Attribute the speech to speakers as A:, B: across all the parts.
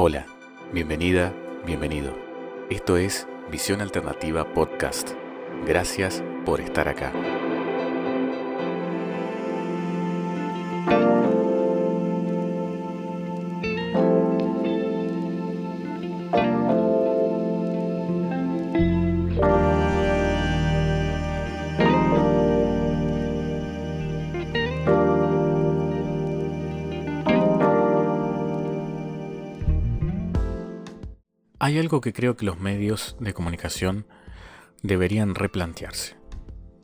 A: Hola, bienvenida, bienvenido. Esto es Visión Alternativa Podcast. Gracias por estar acá. Algo que creo que los medios de comunicación deberían replantearse.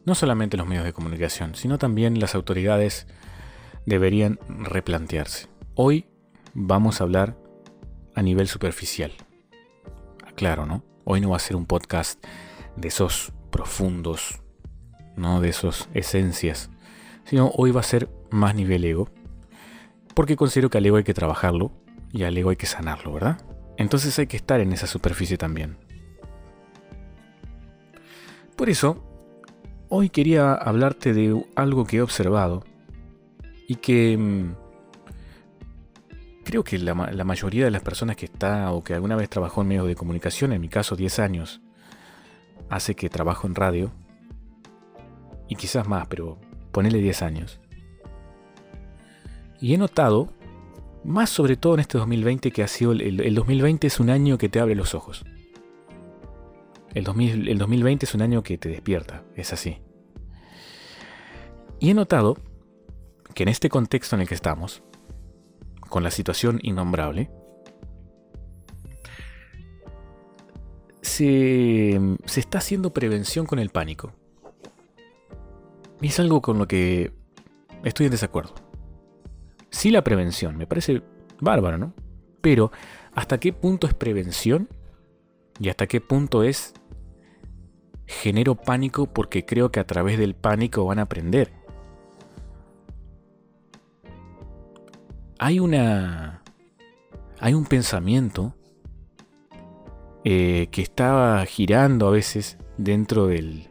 A: No solamente los medios de comunicación, sino también las autoridades deberían replantearse. Hoy vamos a hablar a nivel superficial. Claro, ¿no? Hoy no va a ser un podcast de esos profundos, no de esos esencias, sino hoy va a ser más nivel ego, porque considero que al ego hay que trabajarlo y al ego hay que sanarlo, ¿verdad? Entonces hay que estar en esa superficie también. Por eso, hoy quería hablarte de algo que he observado y que mm, creo que la, mayoría de las personas que está o que alguna vez trabajó en medios de comunicación, en mi caso 10 años, hace que trabajo en radio, y quizás más, pero ponele 10 años. Y he notado más sobre todo en este 2020 que ha sido el, 2020 es un año que te abre los ojos. El, 2020 es un año que te despierta, es así. Y he notado que en este contexto en el que estamos, con la situación innombrable, se, se, está haciendo prevención con el pánico. Y es algo con lo que estoy en desacuerdo sí la prevención, me parece bárbaro, ¿no? Pero, ¿hasta qué punto es prevención? ¿Y hasta qué punto es genero pánico porque creo que a través del pánico van a aprender? Hay una... Hay un pensamiento eh, que está girando a veces dentro del,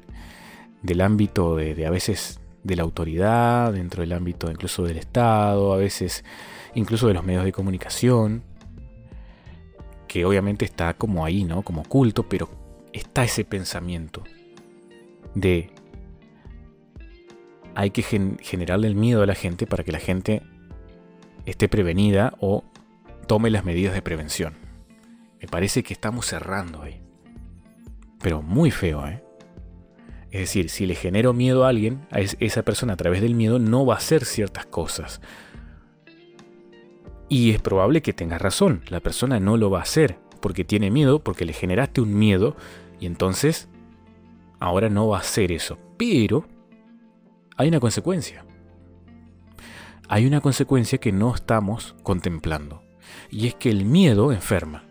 A: del ámbito de, de a veces de la autoridad, dentro del ámbito incluso del Estado, a veces incluso de los medios de comunicación, que obviamente está como ahí, ¿no? Como oculto, pero está ese pensamiento de hay que generarle el miedo a la gente para que la gente esté prevenida o tome las medidas de prevención. Me parece que estamos cerrando ahí. Pero muy feo, ¿eh? Es decir, si le genero miedo a alguien, a esa persona a través del miedo no va a hacer ciertas cosas. Y es probable que tengas razón, la persona no lo va a hacer porque tiene miedo, porque le generaste un miedo y entonces ahora no va a hacer eso. Pero hay una consecuencia. Hay una consecuencia que no estamos contemplando. Y es que el miedo enferma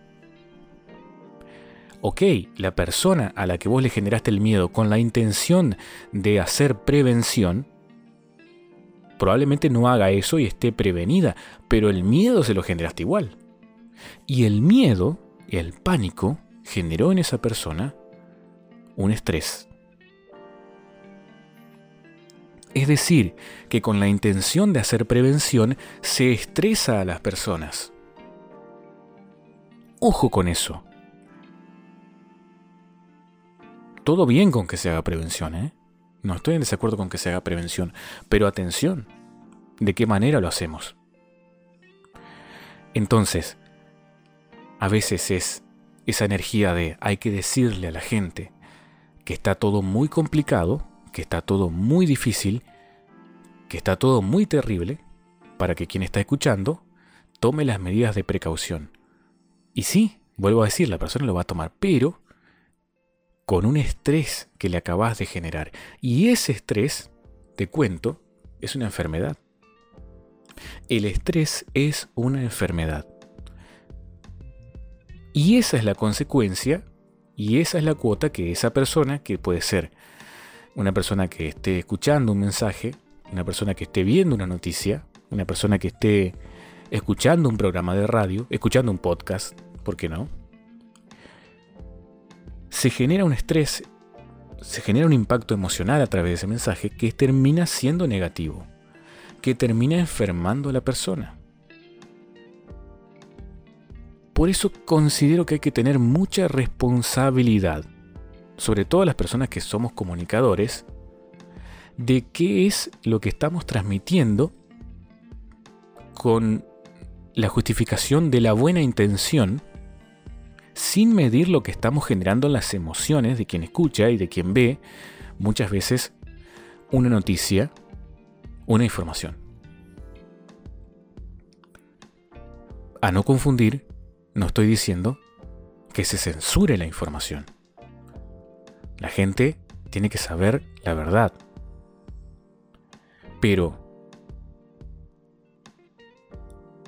A: ok, la persona a la que vos le generaste el miedo con la intención de hacer prevención, probablemente no haga eso y esté prevenida, pero el miedo se lo generaste igual. Y el miedo, el pánico, generó en esa persona un estrés. Es decir, que con la intención de hacer prevención se estresa a las personas. Ojo con eso. Todo bien con que se haga prevención, ¿eh? No estoy en desacuerdo con que se haga prevención, pero atención, ¿de qué manera lo hacemos? Entonces, a veces es esa energía de hay que decirle a la gente que está todo muy complicado, que está todo muy difícil, que está todo muy terrible, para que quien está escuchando tome las medidas de precaución. Y sí, vuelvo a decir, la persona lo va a tomar, pero con un estrés que le acabas de generar. Y ese estrés, te cuento, es una enfermedad. El estrés es una enfermedad. Y esa es la consecuencia y esa es la cuota que esa persona, que puede ser una persona que esté escuchando un mensaje, una persona que esté viendo una noticia, una persona que esté escuchando un programa de radio, escuchando un podcast, ¿por qué no? Se genera un estrés, se genera un impacto emocional a través de ese mensaje que termina siendo negativo, que termina enfermando a la persona. por eso considero que hay que tener mucha responsabilidad, sobre todo las personas que somos comunicadores, de qué es lo que estamos transmitiendo con la justificación de la buena intención, sin medir lo que estamos generando en las emociones de quien escucha y de quien ve muchas veces una noticia, una información. A no confundir, no estoy diciendo que se censure la información. La gente tiene que saber la verdad. Pero,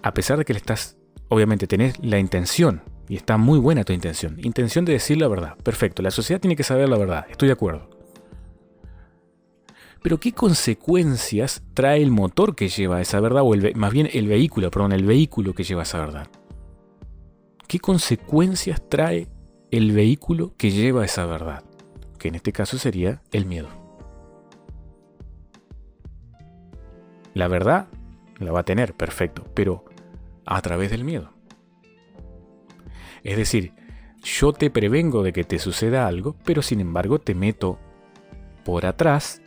A: a pesar de que le estás, obviamente tenés la intención, y está muy buena tu intención, intención de decir la verdad, perfecto, la sociedad tiene que saber la verdad, estoy de acuerdo. Pero ¿qué consecuencias trae el motor que lleva esa verdad? O más bien el vehículo, perdón, el vehículo que lleva esa verdad. ¿Qué consecuencias trae el vehículo que lleva esa verdad? Que en este caso sería el miedo. La verdad la va a tener, perfecto, pero a través del miedo. Es decir, yo te prevengo de que te suceda algo, pero sin embargo te meto por atrás.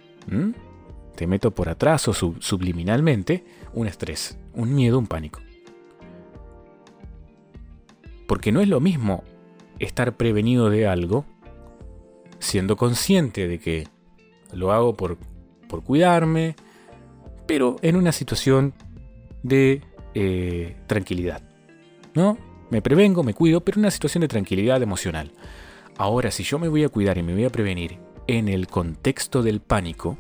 A: Te meto por atrás o subliminalmente un estrés, un miedo, un pánico. Porque no es lo mismo estar prevenido de algo siendo consciente de que lo hago por, por cuidarme, pero en una situación de eh, tranquilidad. ¿No? Me prevengo, me cuido, pero en una situación de tranquilidad emocional. Ahora, si yo me voy a cuidar y me voy a prevenir en el contexto del pánico,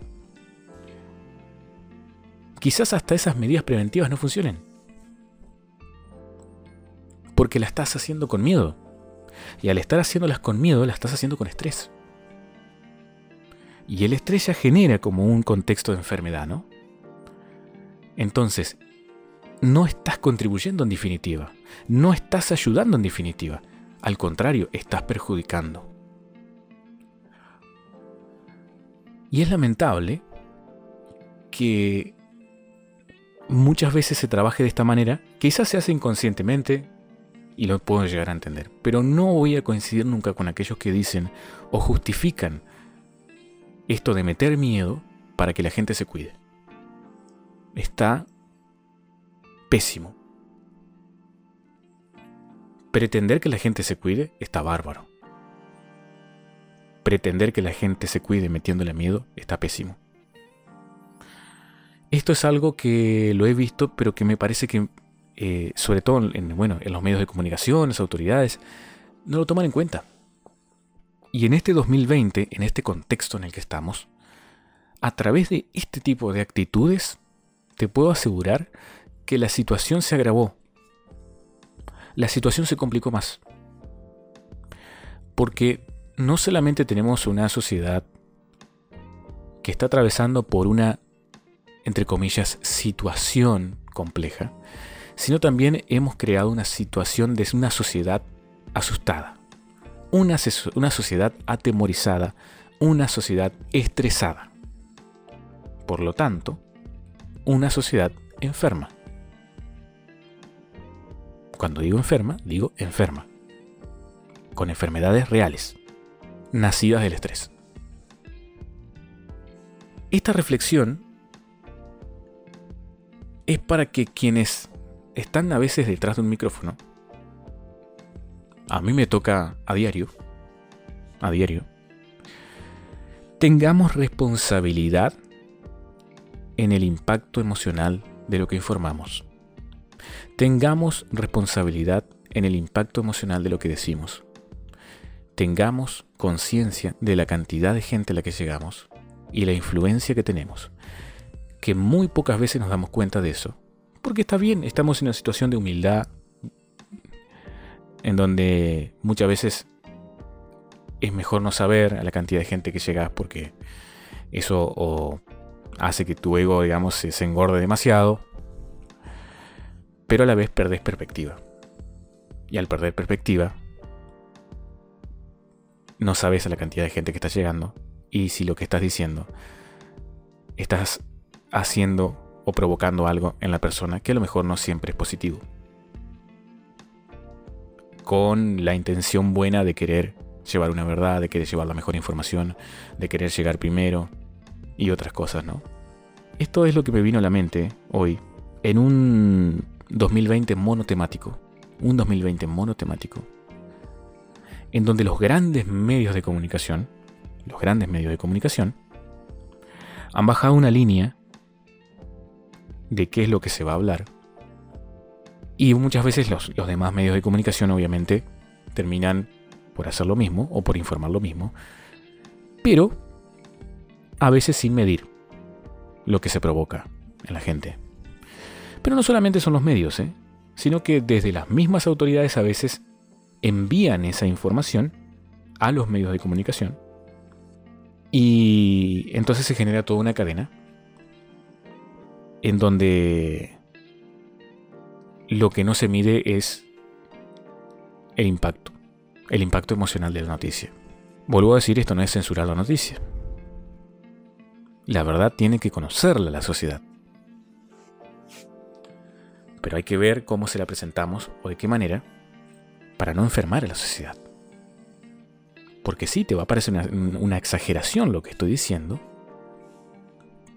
A: quizás hasta esas medidas preventivas no funcionen. Porque la estás haciendo con miedo. Y al estar haciéndolas con miedo, la estás haciendo con estrés. Y el estrés ya genera como un contexto de enfermedad, ¿no? Entonces, no estás contribuyendo en definitiva. No estás ayudando en definitiva. Al contrario, estás perjudicando. Y es lamentable que muchas veces se trabaje de esta manera, quizás se hace inconscientemente y lo puedo llegar a entender, pero no voy a coincidir nunca con aquellos que dicen o justifican esto de meter miedo para que la gente se cuide. Está pésimo. Pretender que la gente se cuide está bárbaro pretender que la gente se cuide metiéndole miedo está pésimo. Esto es algo que lo he visto, pero que me parece que, eh, sobre todo en, bueno, en los medios de comunicación, las autoridades, no lo toman en cuenta. Y en este 2020, en este contexto en el que estamos, a través de este tipo de actitudes, te puedo asegurar que la situación se agravó. La situación se complicó más. Porque no solamente tenemos una sociedad que está atravesando por una, entre comillas, situación compleja, sino también hemos creado una situación de una sociedad asustada, una, una sociedad atemorizada, una sociedad estresada. Por lo tanto, una sociedad enferma. Cuando digo enferma, digo enferma, con enfermedades reales nacidas del estrés. Esta reflexión es para que quienes están a veces detrás de un micrófono, a mí me toca a diario, a diario, tengamos responsabilidad en el impacto emocional de lo que informamos. Tengamos responsabilidad en el impacto emocional de lo que decimos. Tengamos conciencia de la cantidad de gente a la que llegamos y la influencia que tenemos, que muy pocas veces nos damos cuenta de eso, porque está bien, estamos en una situación de humildad en donde muchas veces es mejor no saber a la cantidad de gente que llegas porque eso hace que tu ego, digamos, se engorde demasiado, pero a la vez perdés perspectiva. Y al perder perspectiva, no sabes a la cantidad de gente que está llegando y si lo que estás diciendo estás haciendo o provocando algo en la persona que a lo mejor no siempre es positivo. con la intención buena de querer llevar una verdad, de querer llevar la mejor información, de querer llegar primero y otras cosas, ¿no? Esto es lo que me vino a la mente hoy en un 2020 monotemático, un 2020 monotemático, en donde los grandes medios de comunicación, los grandes medios de comunicación, han bajado una línea de qué es lo que se va a hablar. Y muchas veces los, los demás medios de comunicación obviamente terminan por hacer lo mismo o por informar lo mismo, pero a veces sin medir lo que se provoca en la gente. Pero no solamente son los medios, ¿eh? sino que desde las mismas autoridades a veces envían esa información a los medios de comunicación y entonces se genera toda una cadena en donde lo que no se mide es el impacto, el impacto emocional de la noticia. Vuelvo a decir, esto no es censurar la noticia. La verdad tiene que conocerla la sociedad. Pero hay que ver cómo se la presentamos o de qué manera para no enfermar a la sociedad. Porque sí, te va a parecer una, exageración lo que estoy diciendo,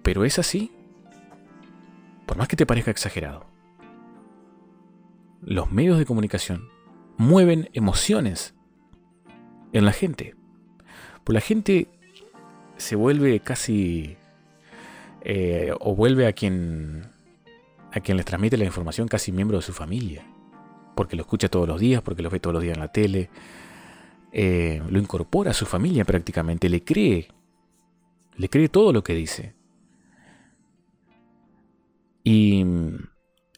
A: pero es así. Por más que te parezca exagerado. Los medios de comunicación mueven emociones en la gente. Pues la gente se vuelve casi eh, o vuelve a quien a quien les transmite la información casi miembro de su familia, porque lo escucha todos los días, porque lo ve todos los días en la tele, eh, lo incorpora a su familia prácticamente, le cree, le cree todo lo que dice. Y,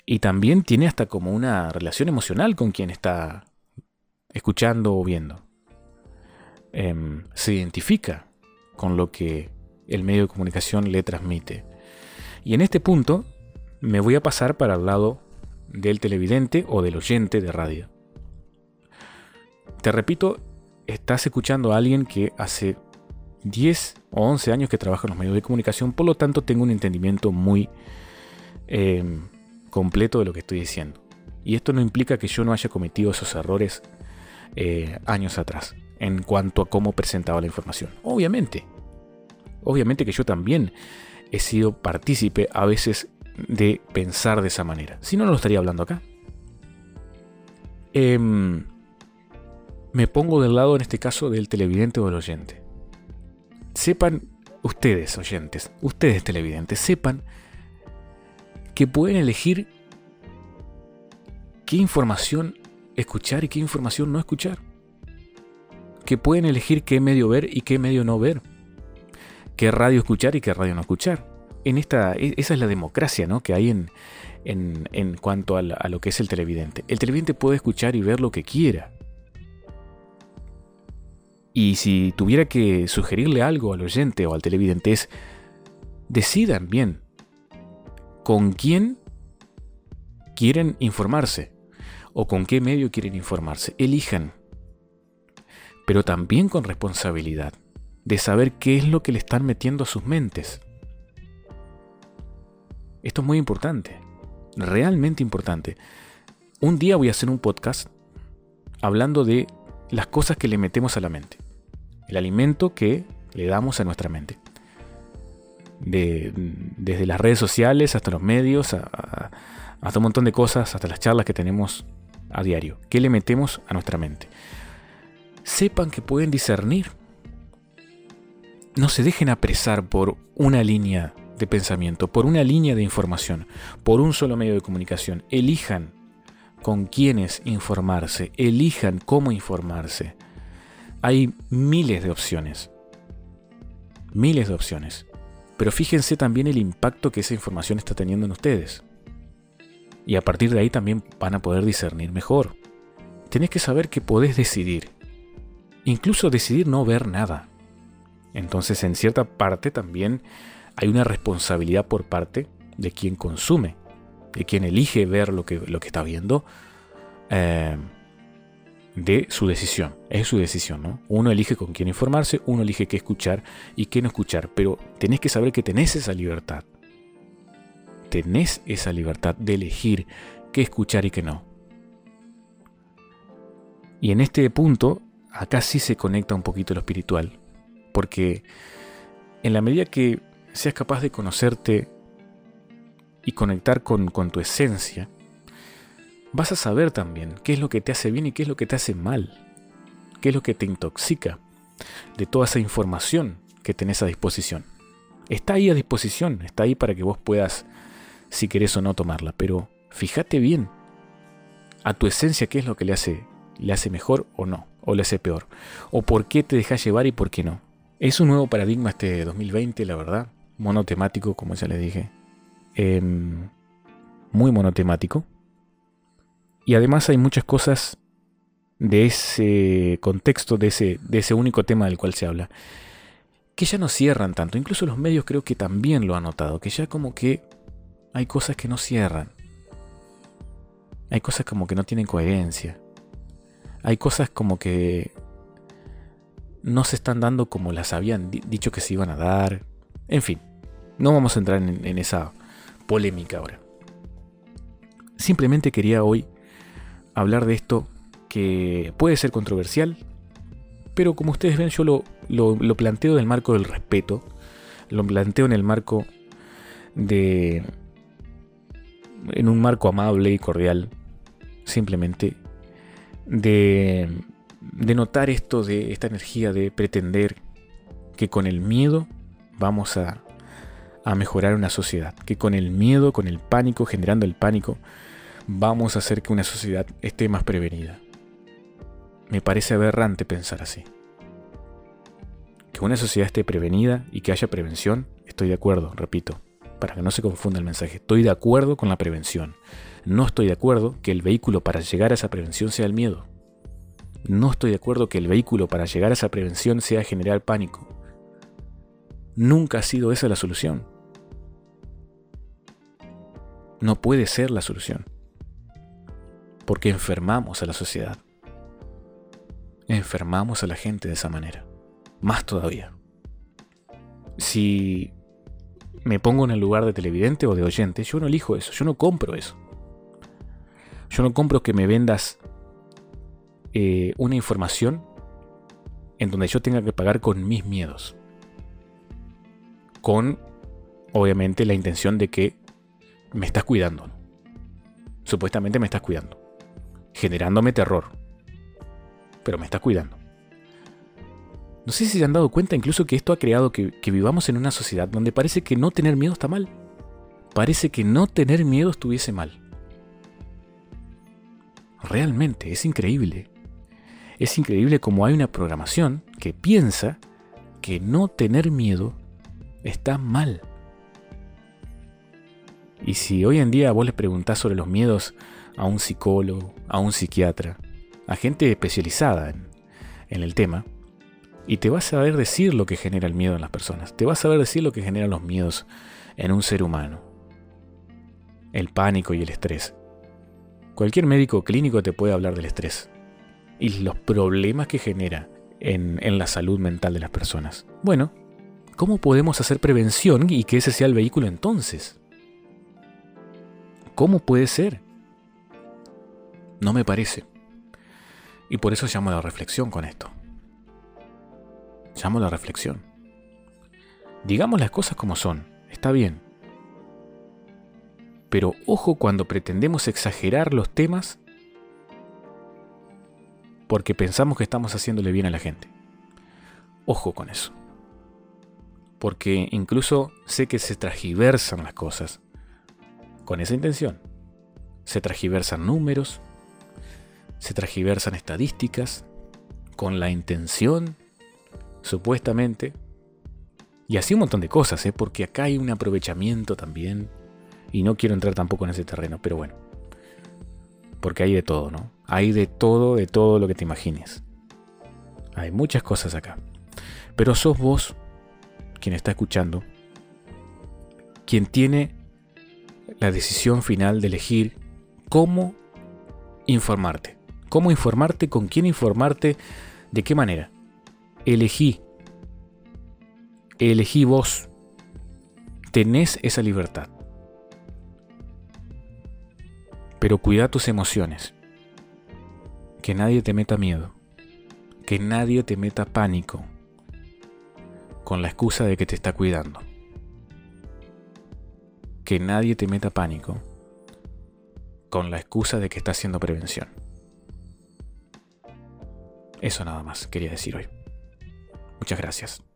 A: y también tiene hasta como una relación emocional con quien está escuchando o viendo. Em, se identifica con lo que el medio de comunicación le transmite. Y en este punto me voy a pasar para el lado del televidente o del oyente de radio. Te repito, estás escuchando a alguien que hace 10 o 11 años que trabaja en los medios de comunicación, por lo tanto tengo un entendimiento muy em, completo de lo que estoy diciendo. Y esto no implica que yo no haya cometido esos errores eh, años atrás en cuanto a cómo presentaba la información. Obviamente, Obviamente que yo también he sido partícipe a veces de pensar de esa manera. Si no, no lo estaría hablando acá. Em, me pongo del lado, en este caso, del televidente o del oyente. Sepan, ustedes oyentes, ustedes televidentes, sepan que pueden elegir qué información escuchar y qué información no escuchar. Que pueden elegir qué medio ver y qué medio no ver qué radio escuchar y qué radio no escuchar. En esta, e, esa es la democracia ¿no? que hay en, en, cuanto a, lo que es el televidente. El televidente puede escuchar y ver lo que quiera. Y si tuviera que sugerirle algo al oyente o al televidente es, decidan bien con quién quieren informarse o con qué medio quieren informarse. Elijan, pero también con responsabilidad de saber qué es lo que le están metiendo a sus mentes. Esto es muy importante, realmente importante. Un día voy a hacer un podcast hablando de las cosas que le metemos a la mente, el alimento que le damos a nuestra mente. desde las redes sociales hasta los medios, hasta un montón de cosas, hasta las charlas que tenemos a diario. ¿Qué le metemos a nuestra mente? Sepan que pueden discernir no se dejen apresar por una línea de pensamiento, por una línea de información, por un solo medio de comunicación. Elijan con quiénes informarse, elijan cómo informarse. Hay miles de opciones, miles de opciones, pero fíjense también el impacto que esa información está teniendo en ustedes. Y a partir de ahí también van a poder discernir mejor. Tenés que saber que podés decidir, incluso decidir no ver nada. Entonces, en cierta parte también hay una responsabilidad por parte de quien consume, de quien elige ver lo que, lo que está viendo, eh, de su decisión. Es su decisión, ¿no? Uno elige con quién informarse, uno elige qué escuchar y qué no escuchar, pero tenés que saber que tenés esa libertad. Tenés esa libertad de elegir qué escuchar y qué no. Y en este punto, acá sí se conecta un poquito lo espiritual. Porque en la medida que seas capaz de conocerte y conectar con, tu esencia, vas a saber también qué es lo que te hace bien y qué es lo que te hace mal, qué es lo que te intoxica de toda esa información que tenés a disposición. Está ahí a disposición, está ahí para que vos puedas, si querés o no, tomarla, pero fíjate bien a tu esencia qué es lo que le hace, le hace mejor o no, o le hace peor, o por qué te dejas llevar y por qué no. Es un nuevo paradigma este 2020, la verdad, monotemático, como ya les dije, em, muy monotemático, y además hay muchas cosas de ese contexto, de ese, de ese único tema del cual se habla, que ya no cierran tanto. Incluso los medios creo que también lo han notado, que ya como que hay cosas que no cierran. Hay cosas como que no tienen coherencia. Hay cosas como que no se están dando como las habían dicho que se iban a dar. En fin, no vamos a entrar en esa polémica ahora. Simplemente quería hoy hablar de esto que puede ser controversial, pero como ustedes ven yo lo, planteo en el marco del respeto, lo planteo en el marco de... en un marco amable y cordial, simplemente, de notar esto de esta energía de pretender que con el miedo vamos a, a mejorar una sociedad, que con el miedo, con el pánico, generando el pánico, vamos a hacer que una sociedad esté más prevenida. Me parece aberrante pensar así. Que una sociedad esté prevenida y que haya prevención, estoy de acuerdo, repito, para que no se confunda el mensaje. Estoy de acuerdo con la prevención. No estoy de acuerdo que el vehículo para llegar a esa prevención sea el miedo. No estoy de acuerdo que el vehículo para llegar a esa prevención sea generar pánico. Nunca ha sido esa la solución. No puede ser la solución porque enfermamos a la sociedad. Enfermamos a la gente de esa manera. Más todavía. Si me pongo en el lugar de televidente o de oyente, yo no elijo eso, yo no compro eso. Yo no compro que me vendas eh, una información en donde yo tenga que pagar con mis miedos. Con, obviamente, la intención de que me estás cuidando. Supuestamente me estás cuidando generándome terror. Pero me está cuidando. No sé si se han dado cuenta incluso que esto ha creado que, vivamos en una sociedad donde parece que no tener miedo está mal. Parece que no tener miedo estuviese mal. Realmente, es increíble. Es increíble como hay una programación que piensa que no tener miedo está mal. Y si hoy en día vos le preguntás sobre los miedos a un psicólogo, a un psiquiatra, a gente especializada en, el tema, y te va a saber decir lo que genera el miedo en las personas, te va a saber decir lo que generan los miedos en un ser humano, el pánico y el estrés. Cualquier médico clínico te puede hablar del estrés y los problemas que genera en, en la salud mental de las personas. Bueno, ¿cómo podemos hacer prevención y que ese sea el vehículo entonces? ¿Cómo puede ser? No me parece. Y por eso llamo a la reflexión con esto. Llamo a la reflexión. Digamos las cosas como son, está bien. Pero ojo cuando pretendemos exagerar los temas porque pensamos que estamos haciéndole bien a la gente. Ojo con eso. Porque incluso sé que se tragiversan las cosas con esa intención. Se tragiversan números, se tragiversan estadísticas con la intención, supuestamente, y así un montón de cosas, ¿eh? porque acá hay un aprovechamiento también, y no quiero entrar tampoco en ese terreno, pero bueno, porque hay de todo, ¿no? Hay de todo, de todo lo que te imagines. Hay muchas cosas acá. Pero sos vos, quien está escuchando, quien tiene la decisión final de elegir cómo informarte. ¿Cómo informarte? ¿Con quién informarte? ¿De qué manera? Elegí. Elegí vos. Tenés esa libertad. Pero cuida tus emociones. Que nadie te meta miedo. Que nadie te meta pánico con la excusa de que te está cuidando. Que nadie te meta pánico con la excusa de que está haciendo prevención. Eso nada más quería decir hoy. Muchas gracias.